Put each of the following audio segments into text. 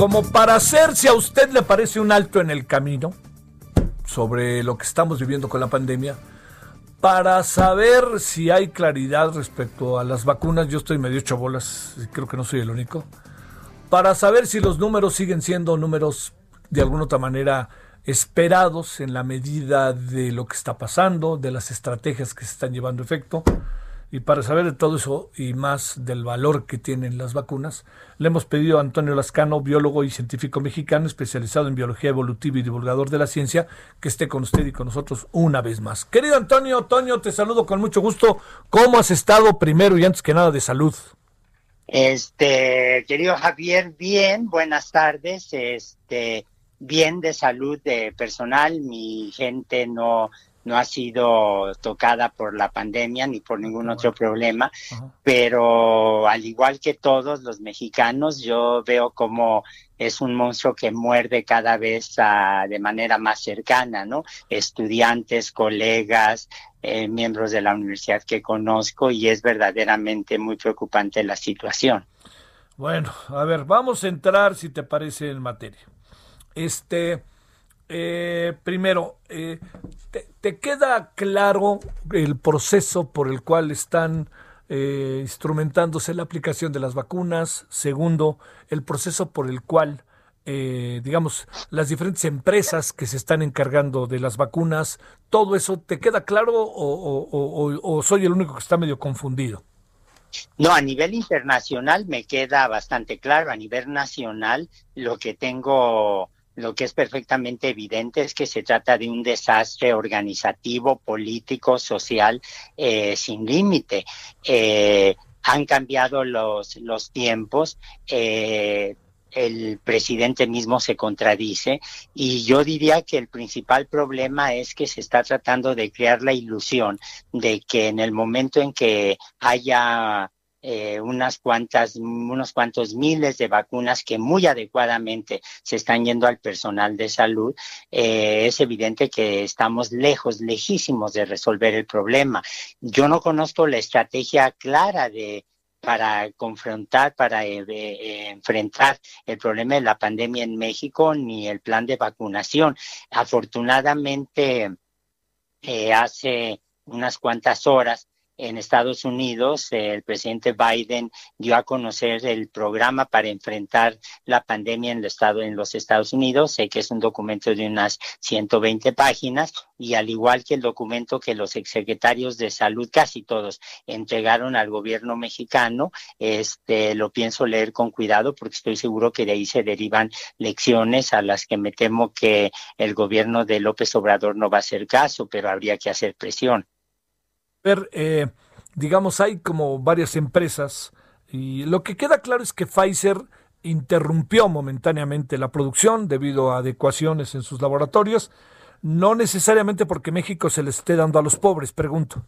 Como para hacer, si a usted le parece un alto en el camino sobre lo que estamos viviendo con la pandemia, para saber si hay claridad respecto a las vacunas, yo estoy medio ocho bolas, creo que no soy el único, para saber si los números siguen siendo números de alguna otra manera esperados en la medida de lo que está pasando, de las estrategias que se están llevando a efecto. Y para saber de todo eso y más del valor que tienen las vacunas, le hemos pedido a Antonio Lascano, biólogo y científico mexicano especializado en biología evolutiva y divulgador de la ciencia, que esté con usted y con nosotros una vez más. Querido Antonio, Toño, te saludo con mucho gusto. ¿Cómo has estado primero y antes que nada de salud? Este, querido Javier, bien, buenas tardes. Este, bien de salud de personal, mi gente no no ha sido tocada por la pandemia ni por ningún otro problema, pero al igual que todos los mexicanos, yo veo como es un monstruo que muerde cada vez de manera más cercana, ¿no? Estudiantes, colegas, eh, miembros de la universidad que conozco y es verdaderamente muy preocupante la situación. Bueno, a ver, vamos a entrar, si te parece, en materia. Este, eh, primero, eh, te, queda claro el proceso por el cual están eh, instrumentándose la aplicación de las vacunas? Segundo, el proceso por el cual, digamos, las diferentes empresas que se están encargando de las vacunas, ¿todo eso te queda claro o soy el único que está medio confundido? No, a nivel internacional me queda bastante claro. A nivel nacional, lo que tengo lo que es perfectamente evidente es que se trata de un desastre organizativo, político, social, eh, sin límite. Eh, han cambiado los, los tiempos. Eh, el presidente mismo se contradice y yo diría que el principal problema es que se está tratando de crear la ilusión de que en el momento en que haya eh, unas cuantas, unos cuantos miles de vacunas que muy adecuadamente se están yendo al personal de salud, eh, es evidente que estamos lejos, lejísimos de resolver el problema. Yo no conozco la estrategia clara de para confrontar, para eh, enfrentar el problema de la pandemia en México, ni el plan de vacunación. Afortunadamente, hace unas cuantas horas en Estados Unidos, el presidente Biden dio a conocer el programa para enfrentar la pandemia en, estado, en los Estados Unidos. Sé que es un documento de unas 120 páginas y al igual que el documento que los exsecretarios de salud, casi todos, entregaron al gobierno mexicano, este, lo pienso leer con cuidado porque estoy seguro que de ahí se derivan lecciones a las que me temo que el gobierno de López Obrador no va a hacer caso, pero habría que hacer presión ver, eh, digamos, hay como varias empresas y lo que queda claro es que Pfizer interrumpió momentáneamente la producción debido a adecuaciones en sus laboratorios, no necesariamente porque México se le esté dando a los pobres, pregunto.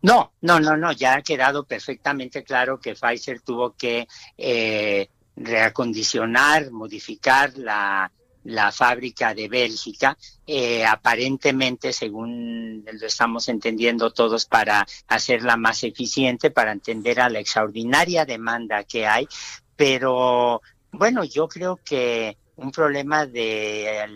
No, no, no, no, ya ha quedado perfectamente claro que Pfizer tuvo que eh, reacondicionar, modificar la, la fábrica de Bélgica, eh, aparentemente, según lo estamos entendiendo todos, para hacerla más eficiente, para atender a la extraordinaria demanda que hay. Pero bueno, yo creo que un problema de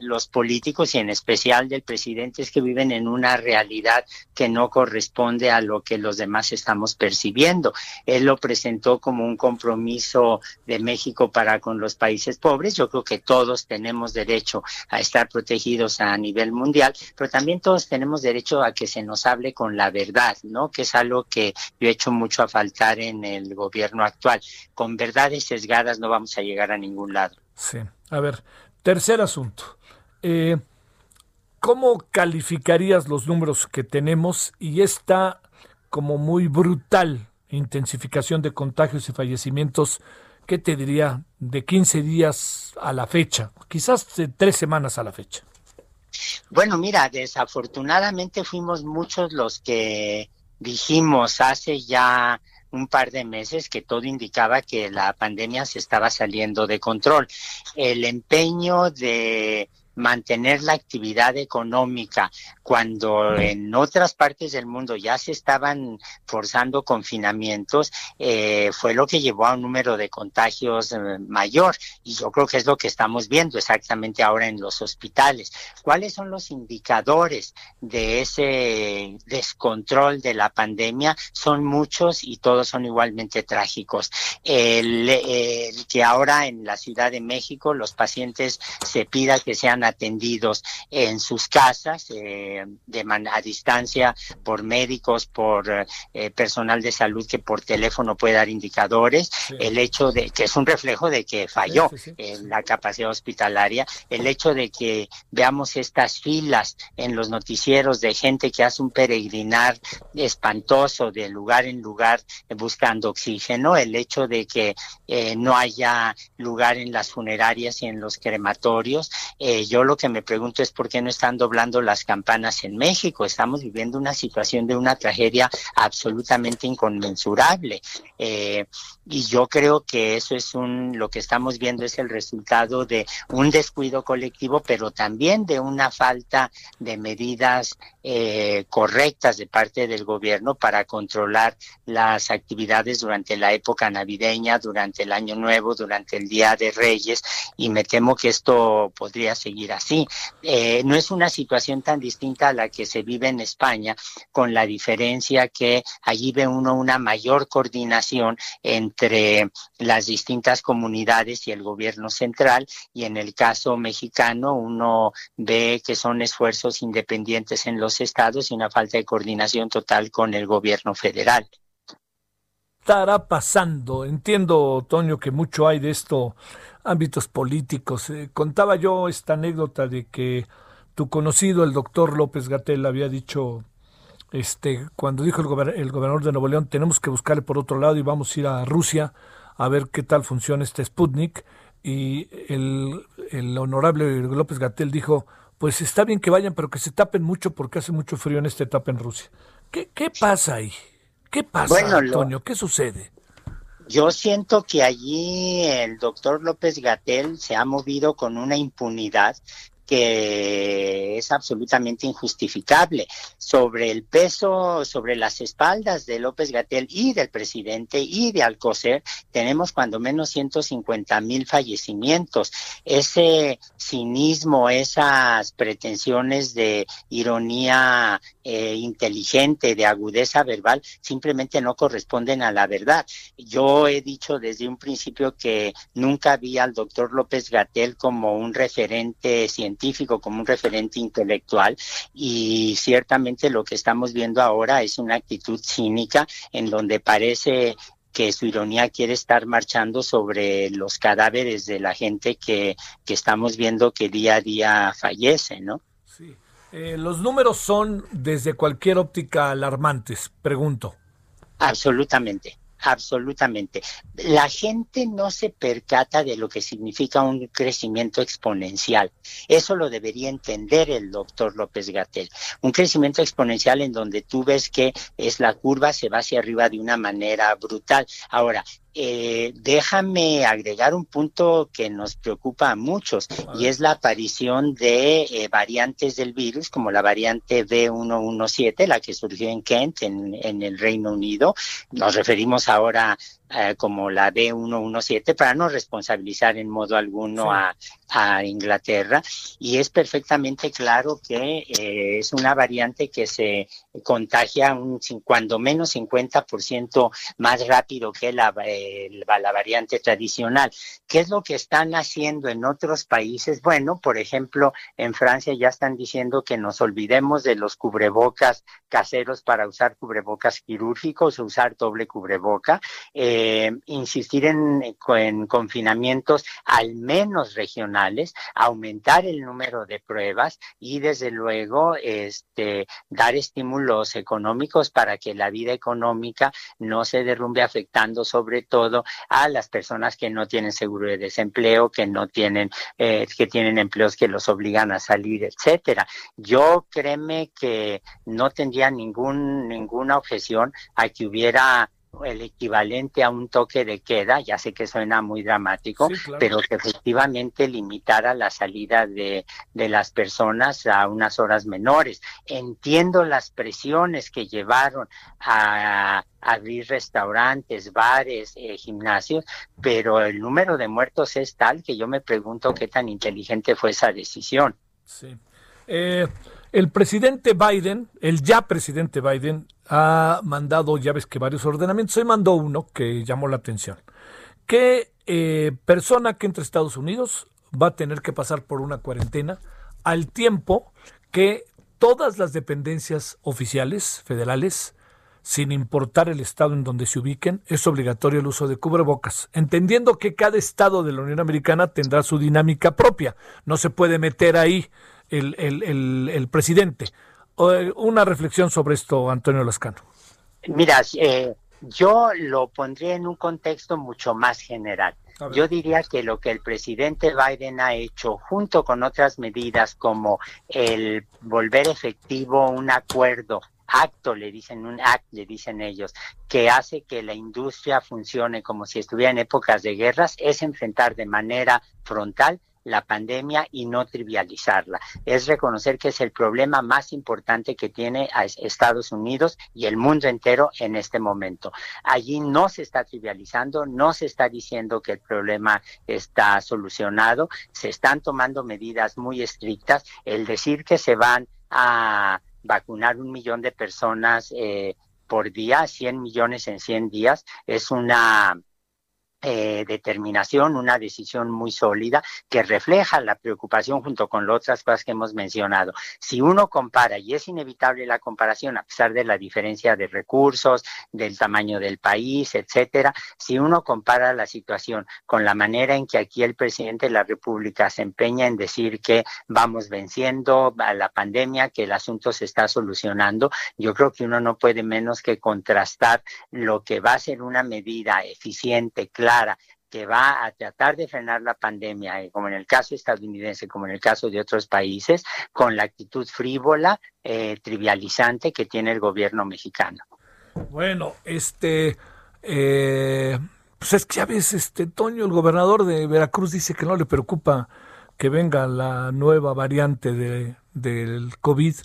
los políticos y en especial del presidente es que viven en una realidad que no corresponde a lo que los demás estamos percibiendo. Él lo presentó como un compromiso de México para con los países pobres. Yo creo que todos tenemos derecho a estar protegidos a nivel mundial, pero también todos tenemos derecho a que se nos hable con la verdad, ¿no? Que es algo que yo he hecho mucho a faltar en el gobierno actual. Con verdades sesgadas no vamos a llegar a ningún lado. Sí. A ver, tercer asunto. Eh, ¿Cómo calificarías los números que tenemos y esta como muy brutal intensificación de contagios y fallecimientos ¿qué te diría? De 15 días a la fecha, quizás de tres semanas a la fecha. Bueno, mira, desafortunadamente fuimos muchos los que dijimos hace ya un par de meses que todo indicaba que la pandemia se estaba saliendo de control. El empeño de mantener la actividad económica cuando en otras partes del mundo ya se estaban forzando confinamientos, eh, fue lo que llevó a un número de contagios eh, mayor. Y yo creo que es lo que estamos viendo exactamente ahora en los hospitales. ¿Cuáles son los indicadores de ese descontrol de la pandemia? Son muchos y todos son igualmente trágicos. El, el que ahora en la Ciudad de México los pacientes se pida que sean atendidos en sus casas eh, de a distancia por médicos, por eh, personal de salud que por teléfono puede dar indicadores, el hecho de que es un reflejo de que falló en la capacidad hospitalaria, el hecho de que veamos estas filas en los noticieros de gente que hace un peregrinar espantoso de lugar en lugar buscando oxígeno, el hecho de que eh, no haya lugar en las funerarias y en los crematorios, yo lo que me pregunto es por qué no están doblando las campanas en México. Estamos viviendo una situación de una tragedia absolutamente inconmensurable. Eh, y yo creo que eso es un, lo que estamos viendo es el resultado de un descuido colectivo, pero también de una falta de medidas eh, correctas de parte del gobierno para controlar las actividades durante la época navideña, durante el Año Nuevo, durante el Día de Reyes, y me temo que esto podría seguir así. Eh, no es una situación tan distinta a la que se vive en España, con la diferencia que allí ve uno una mayor coordinación entre las distintas comunidades y el gobierno central, y en el caso mexicano uno ve que son esfuerzos independientes en los estados y una falta de coordinación total con el gobierno federal estará pasando? Entiendo, Toño, que mucho hay de esto, ámbitos políticos. Eh, contaba yo esta anécdota de que tu conocido, el doctor López Gatel, había dicho, este, cuando dijo el, el gobernador de Nuevo León, tenemos que buscarle por otro lado y vamos a ir a Rusia a ver qué tal funciona este Sputnik. Y el, el honorable López Gatel dijo, pues está bien que vayan, pero que se tapen mucho porque hace mucho frío en esta etapa en Rusia. ¿Qué, qué pasa ahí? ¿Qué pasa, Antonio? ¿Qué sucede? Yo siento que allí el doctor López Gatel se ha movido con una impunidad que es absolutamente injustificable. Sobre el peso, sobre las espaldas de López Gatel y del presidente y de Alcocer, tenemos cuando menos 150 mil fallecimientos. Ese cinismo, esas pretensiones de ironía eh, inteligente, de agudeza verbal, simplemente no corresponden a la verdad. Yo he dicho desde un principio que nunca vi al doctor López Gatel como un referente científico científico, como un referente intelectual y ciertamente lo que estamos viendo ahora es una actitud cínica en donde parece que su ironía quiere estar marchando sobre los cadáveres de la gente que, que estamos viendo que día a día fallece, ¿no? Sí. Eh, los números son desde cualquier óptica alarmantes, pregunto. Absolutamente. Absolutamente. La gente no se percata de lo que significa un crecimiento exponencial. Eso lo debería entender el doctor López Gatel. Un crecimiento exponencial en donde tú ves que es la curva se va hacia arriba de una manera brutal. Ahora, eh, déjame agregar un punto que nos preocupa a muchos y es la aparición de eh, variantes del virus como la variante B117, la que surgió en Kent, en, en el Reino Unido. Nos referimos ahora eh, como la B117 para no responsabilizar en modo alguno a, a, Inglaterra. Y es perfectamente claro que eh, es una variante que se contagia un, cuando menos 50% más rápido que la, la variante tradicional. ¿Qué es lo que están haciendo en otros países? Bueno, por ejemplo, en Francia ya están diciendo que nos olvidemos de los cubrebocas caseros para usar cubrebocas quirúrgicos, usar doble cubreboca. Eh, eh, insistir en, en, confinamientos al menos regionales, aumentar el número de pruebas y desde luego este, dar estímulo estímulos económicos para que la vida económica no se derrumbe afectando sobre todo a las personas que no tienen seguro de desempleo, que no tienen, eh, que tienen empleos que los obligan a salir, etcétera. Yo créeme que no tendría ningún, ninguna objeción a que hubiera el equivalente a un toque de queda, ya sé que suena muy dramático, pero que efectivamente limitara la salida de, de, las personas a unas horas menores. Entiendo las presiones que llevaron a abrir restaurantes, bares, eh, gimnasios, pero el número de muertos es tal que yo me pregunto qué tan inteligente fue esa decisión. Sí. Eh, el presidente Biden, el ya presidente Biden, ha mandado, ya ves que varios ordenamientos, hoy mandó uno que llamó la atención, que eh, persona que entre Estados Unidos va a tener que pasar por una cuarentena al tiempo que todas las dependencias oficiales federales, sin importar el estado en donde se ubiquen, es obligatorio el uso de cubrebocas, entendiendo que cada estado de la Unión Americana tendrá su dinámica propia. No se puede meter ahí el, el, el, presidente. Una reflexión sobre esto, Antonio Lascano. Mira, eh, yo lo pondría en un contexto mucho más general. Yo diría que lo que el presidente Biden ha hecho, junto con otras medidas como el volver efectivo un acuerdo acto, le dicen un act, le dicen ellos, que hace que la industria funcione como si estuviera en épocas de guerras, es enfrentar de manera frontal la pandemia y no trivializarla. Es reconocer que es el problema más importante que tiene a Estados Unidos y el mundo entero en este momento. Allí no se está trivializando, no se está diciendo que el problema está solucionado, se están tomando medidas muy estrictas. El decir que se van a vacunar un millón de personas eh, por día, 100 millones en 100 días, es una eh, determinación, una decisión muy sólida que refleja la preocupación junto con las otras cosas que hemos mencionado. Si uno compara, y es inevitable la comparación a pesar de la diferencia de recursos, del tamaño del país, etcétera, si uno compara la situación con la manera en que aquí el presidente de la República se empeña en decir que vamos venciendo a la pandemia, que el asunto se está solucionando, yo creo que uno no puede menos que contrastar lo que va a ser una medida eficiente, clara, que va a tratar de frenar la pandemia, eh, como en el caso estadounidense, como en el caso de otros países, con la actitud frívola, eh, trivializante que tiene el gobierno mexicano. Bueno, este, eh, pues es que ya ves, este Toño, el gobernador de Veracruz, dice que no le preocupa que venga la nueva variante de, del COVID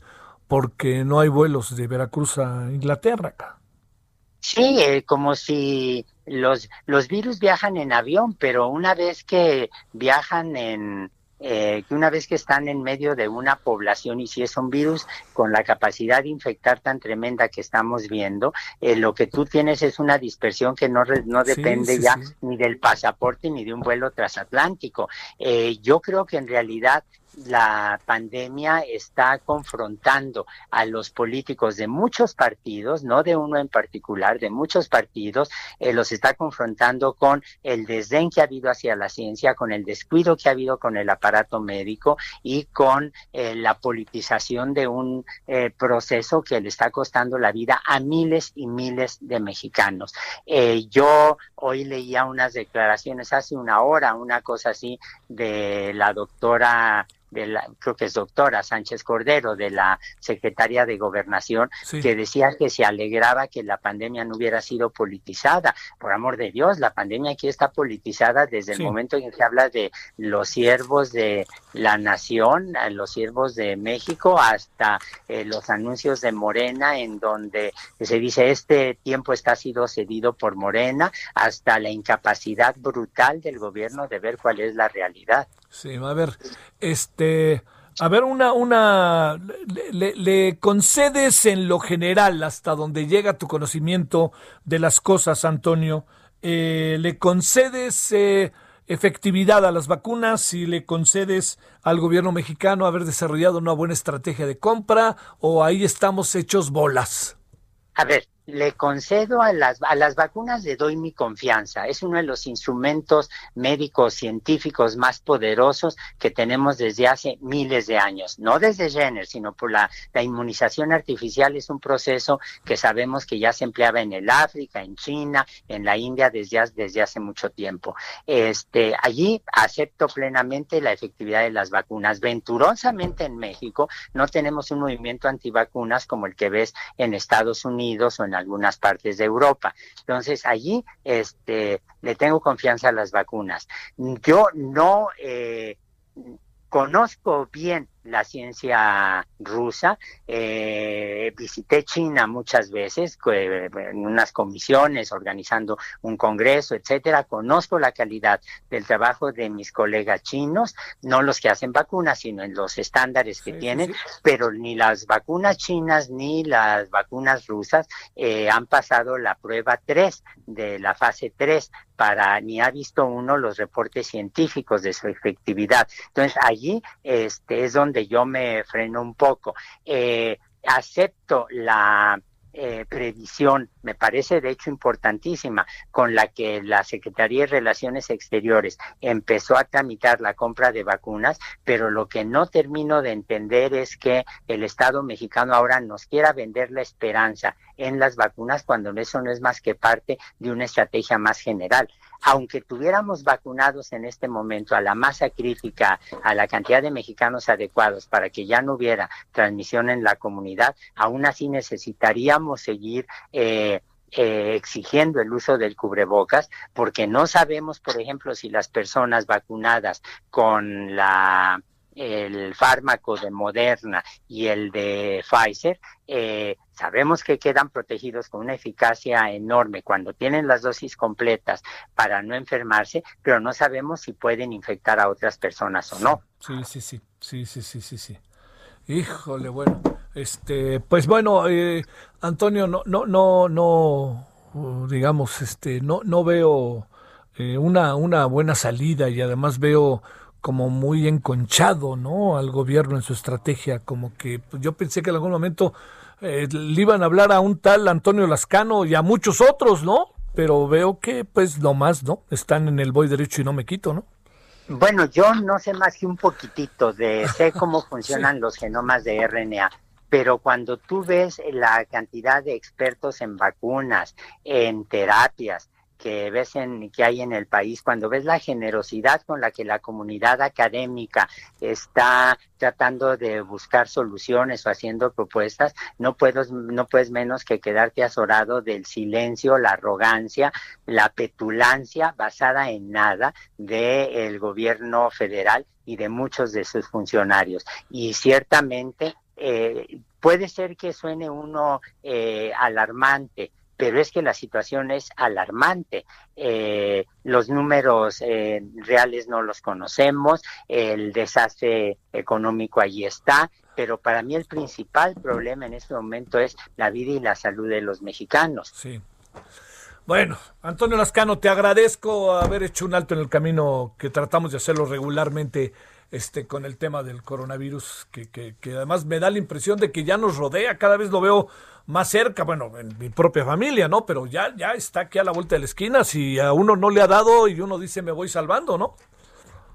porque no hay vuelos de Veracruz a Inglaterra acá. Sí, como si los, los virus viajan en avión, pero una vez que viajan en, eh, que una vez que están en medio de una población y si es un virus con la capacidad de infectar tan tremenda que estamos viendo, eh, lo que tú tienes es una dispersión que no, no depende ya ni del pasaporte ni de un vuelo transatlántico. Eh, yo creo que en realidad la pandemia está confrontando a los políticos de muchos partidos, no de uno en particular, de muchos partidos, eh, los está confrontando con el desdén que ha habido hacia la ciencia, con el descuido que ha habido con el aparato médico y con eh, la politización de un eh, proceso que le está costando la vida a miles y miles de mexicanos. yo hoy leía unas declaraciones hace una hora, una cosa así, de la doctora de la, creo que es doctora Sánchez Cordero, de la Secretaría de Gobernación, que decía que se alegraba que la pandemia no hubiera sido politizada. Por amor de Dios, la pandemia aquí está politizada desde el momento en que habla de los siervos de la nación, los siervos de México, hasta eh, los anuncios de Morena, en donde se dice este tiempo está sido cedido por Morena, hasta la incapacidad brutal del gobierno de ver cuál es la realidad. Sí, a ver, este, a ver, una, una, le, concedes en lo general hasta donde llega tu conocimiento de las cosas, Antonio, eh, le concedes eh, efectividad a las vacunas y le concedes al gobierno mexicano haber desarrollado una buena estrategia de compra o ahí estamos hechos bolas. A ver, le concedo a las, a las vacunas, le doy mi confianza. Es uno de los instrumentos médicos científicos más poderosos que tenemos desde hace miles de años. No desde Jenner, sino por la, la inmunización artificial es un proceso que sabemos que ya se empleaba en el África, en China, en la India desde, desde hace mucho tiempo. Este, allí acepto plenamente la efectividad de las vacunas. Venturosamente en México no tenemos un movimiento antivacunas como el que ves en Estados Unidos o en algunas partes de Europa. Entonces, allí este, le tengo confianza a las vacunas. Yo no eh, conozco bien la ciencia rusa. Eh, visité China muchas veces en unas comisiones, organizando un congreso, etcétera. Conozco la calidad del trabajo de mis colegas chinos, no los que hacen vacunas, sino en los estándares que tienen, pero ni las vacunas chinas ni las vacunas rusas eh, han pasado la prueba 3 de la fase 3 para ni ha visto uno los reportes científicos de su efectividad. Entonces allí este es donde donde yo me freno un poco. Eh, acepto la eh, previsión, me parece de hecho importantísima, con la que la Secretaría de Relaciones Exteriores empezó a tramitar la compra de vacunas, pero lo que no termino de entender es que el Estado mexicano ahora nos quiera vender la esperanza en las vacunas cuando eso no es más que parte de una estrategia más general. Aunque tuviéramos vacunados en este momento a la masa crítica, a la cantidad de mexicanos adecuados para que ya no hubiera transmisión en la comunidad, aún así necesitaríamos seguir eh, eh, exigiendo el uso del cubrebocas, porque no sabemos, por ejemplo, si las personas vacunadas con la el fármaco de Moderna y el de Pfizer, eh, sabemos que quedan protegidos con una eficacia enorme cuando tienen las dosis completas para no enfermarse, pero no sabemos si pueden infectar a otras personas o no. Sí, sí, sí, sí, sí, sí, sí, sí. Híjole, bueno, este, pues bueno, eh, Antonio, no, no, no, no, digamos, este, no, no veo eh, una, una buena salida y además veo como muy enconchado, ¿no? Al gobierno en su estrategia, como que pues, yo pensé que en algún momento eh, le iban a hablar a un tal Antonio Lascano y a muchos otros, ¿no? Pero veo que pues nomás, ¿no? Están en el voy derecho y no me quito, ¿no? Bueno, yo no sé más que un poquitito de sé cómo funcionan los genomas de RNA, pero cuando tú ves la cantidad de expertos en vacunas, en terapias, que ves en, que hay en el país, cuando ves la generosidad con la que la comunidad académica está tratando de buscar soluciones o haciendo propuestas, no puedes, no puedes menos que quedarte azorado del silencio, la arrogancia, la petulancia basada en nada del gobierno federal y de muchos de sus funcionarios. Y ciertamente eh, puede ser que suene uno eh, alarmante, pero es que la situación es alarmante. Eh, los números eh, reales no los conocemos, el desastre económico allí está, pero para mí el principal problema en este momento es la vida y la salud de los mexicanos. Sí. Bueno, Antonio Lascano, te agradezco haber hecho un alto en el camino que tratamos de hacerlo regularmente este, con el tema del coronavirus, que, que, que, además me da la impresión de que ya nos rodea, cada vez lo veo más cerca, bueno, en mi propia familia, ¿no? Pero ya, ya está aquí a la vuelta de la esquina, si a uno no le ha dado y uno dice me voy salvando, ¿no?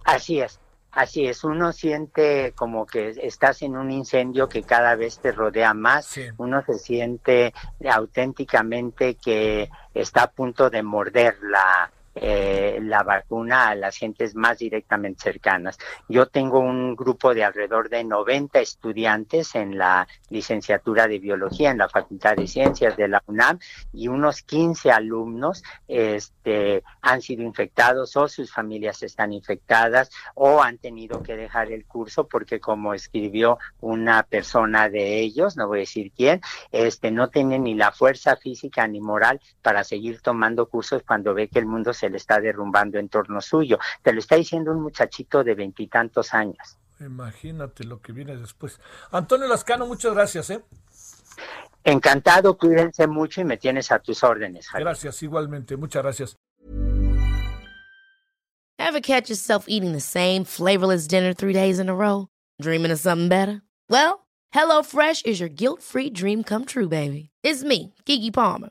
Así es, así es, uno siente como que estás en un incendio que cada vez te rodea más, uno se siente auténticamente que está a punto de morder la, eh, la vacuna a las gentes más directamente cercanas. Yo tengo un grupo de alrededor de 90 estudiantes en la licenciatura de biología en la Facultad de Ciencias de la UNAM y unos 15 alumnos este, han sido infectados o sus familias están infectadas o han tenido que dejar el curso porque como escribió una persona de ellos, no voy a decir quién, este, no tiene ni la fuerza física ni moral para seguir tomando cursos cuando ve que el mundo se le está derrumbando en torno suyo. Te lo está diciendo un muchachito de veintitantos años. Imagínate lo que viene después. Antonio Lascano, muchas gracias. ¿eh? Encantado, cuídense mucho y me tienes a tus órdenes. Gracias, igualmente. Muchas gracias. Ever catch yourself eating the same flavorless dinner three days in a row? Dreaming of something better? Well, HelloFresh is your guilt-free dream come true, baby. It's me, Kiki Palmer.